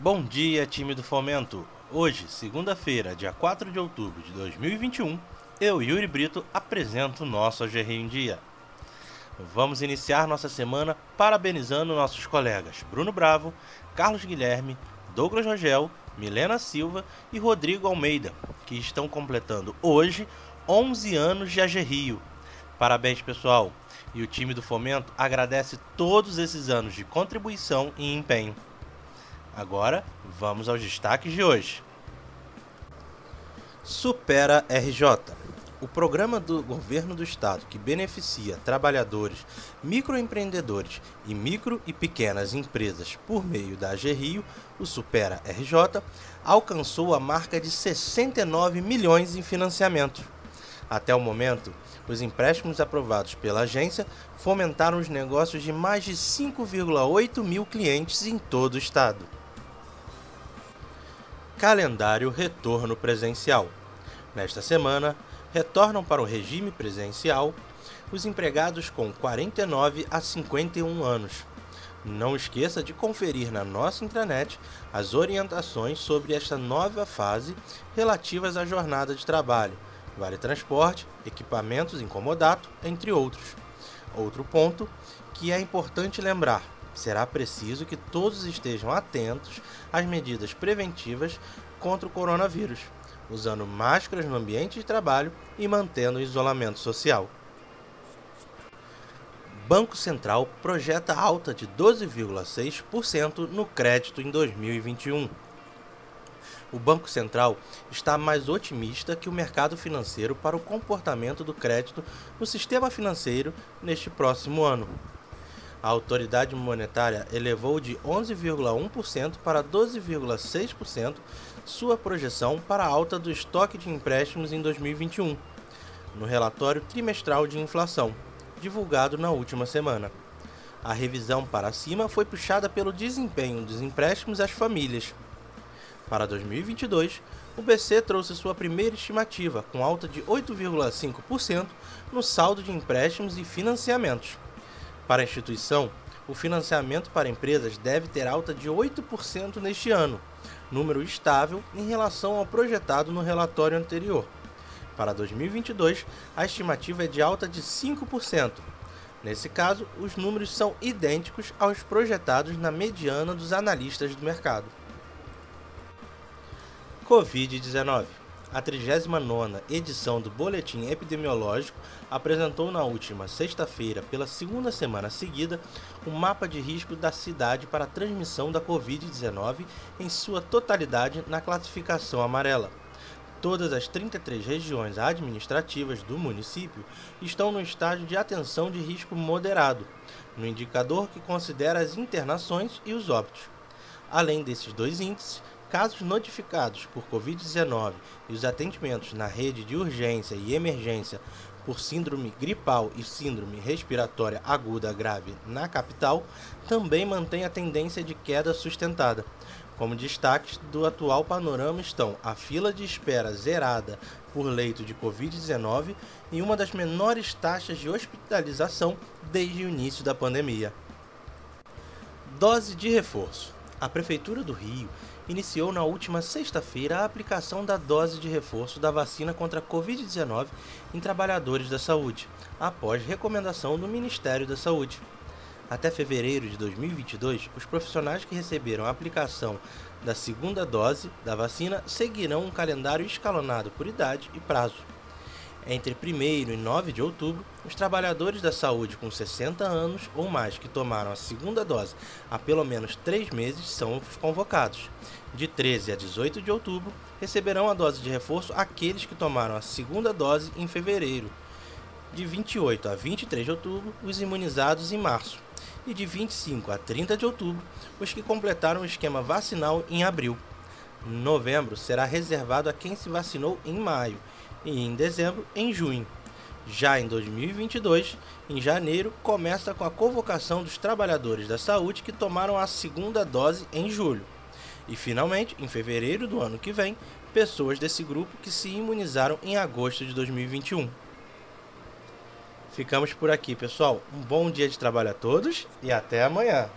Bom dia, time do Fomento. Hoje, segunda-feira, dia 4 de outubro de 2021, eu, Yuri Brito, apresento o nosso AGR em Dia. Vamos iniciar nossa semana parabenizando nossos colegas Bruno Bravo, Carlos Guilherme, Douglas Rogel, Milena Silva e Rodrigo Almeida, que estão completando hoje 11 anos de AG Rio. Parabéns, pessoal! E o time do Fomento agradece todos esses anos de contribuição e empenho. Agora, vamos aos destaques de hoje. Supera RJ. O programa do governo do estado que beneficia trabalhadores, microempreendedores e micro e pequenas empresas por meio da AG Rio, o Supera RJ, alcançou a marca de 69 milhões em financiamento. Até o momento, os empréstimos aprovados pela agência fomentaram os negócios de mais de 5,8 mil clientes em todo o estado. Calendário Retorno Presencial. Nesta semana, retornam para o regime presencial os empregados com 49 a 51 anos. Não esqueça de conferir na nossa intranet as orientações sobre esta nova fase relativas à jornada de trabalho, vale transporte, equipamentos incomodato, entre outros. Outro ponto que é importante lembrar: será preciso que todos estejam atentos às medidas preventivas contra o coronavírus, usando máscaras no ambiente de trabalho e mantendo o isolamento social. Banco Central projeta alta de 12,6% no crédito em 2021. O Banco Central está mais otimista que o mercado financeiro para o comportamento do crédito no sistema financeiro neste próximo ano. A autoridade monetária elevou de 11,1% para 12,6% sua projeção para a alta do estoque de empréstimos em 2021, no relatório trimestral de inflação, divulgado na última semana. A revisão para cima foi puxada pelo desempenho dos empréstimos às famílias. Para 2022, o BC trouxe sua primeira estimativa, com alta de 8,5% no saldo de empréstimos e financiamentos para a instituição, o financiamento para empresas deve ter alta de 8% neste ano, número estável em relação ao projetado no relatório anterior. Para 2022, a estimativa é de alta de 5%. Nesse caso, os números são idênticos aos projetados na mediana dos analistas do mercado. Covid-19 a 39ª edição do Boletim Epidemiológico apresentou na última sexta-feira, pela segunda semana seguida, um mapa de risco da cidade para a transmissão da Covid-19 em sua totalidade na classificação amarela. Todas as 33 regiões administrativas do município estão no estágio de atenção de risco moderado, no indicador que considera as internações e os óbitos. Além desses dois índices, casos notificados por Covid-19 e os atendimentos na rede de urgência e emergência por síndrome gripal e síndrome respiratória aguda grave na capital também mantém a tendência de queda sustentada. Como destaques do atual panorama estão a fila de espera zerada por leito de Covid-19 e uma das menores taxas de hospitalização desde o início da pandemia. Dose de reforço. A Prefeitura do Rio iniciou na última sexta-feira a aplicação da dose de reforço da vacina contra a Covid-19 em trabalhadores da saúde, após recomendação do Ministério da Saúde. Até fevereiro de 2022, os profissionais que receberam a aplicação da segunda dose da vacina seguirão um calendário escalonado por idade e prazo. Entre 1 e 9 de outubro, os trabalhadores da saúde com 60 anos ou mais que tomaram a segunda dose há pelo menos três meses são convocados. De 13 a 18 de outubro, receberão a dose de reforço aqueles que tomaram a segunda dose em fevereiro. De 28 a 23 de outubro, os imunizados em março. E de 25 a 30 de outubro, os que completaram o esquema vacinal em abril. Novembro será reservado a quem se vacinou em maio e em dezembro em junho. Já em 2022, em janeiro, começa com a convocação dos trabalhadores da saúde que tomaram a segunda dose em julho. E finalmente, em fevereiro do ano que vem, pessoas desse grupo que se imunizaram em agosto de 2021. Ficamos por aqui, pessoal. Um bom dia de trabalho a todos e até amanhã.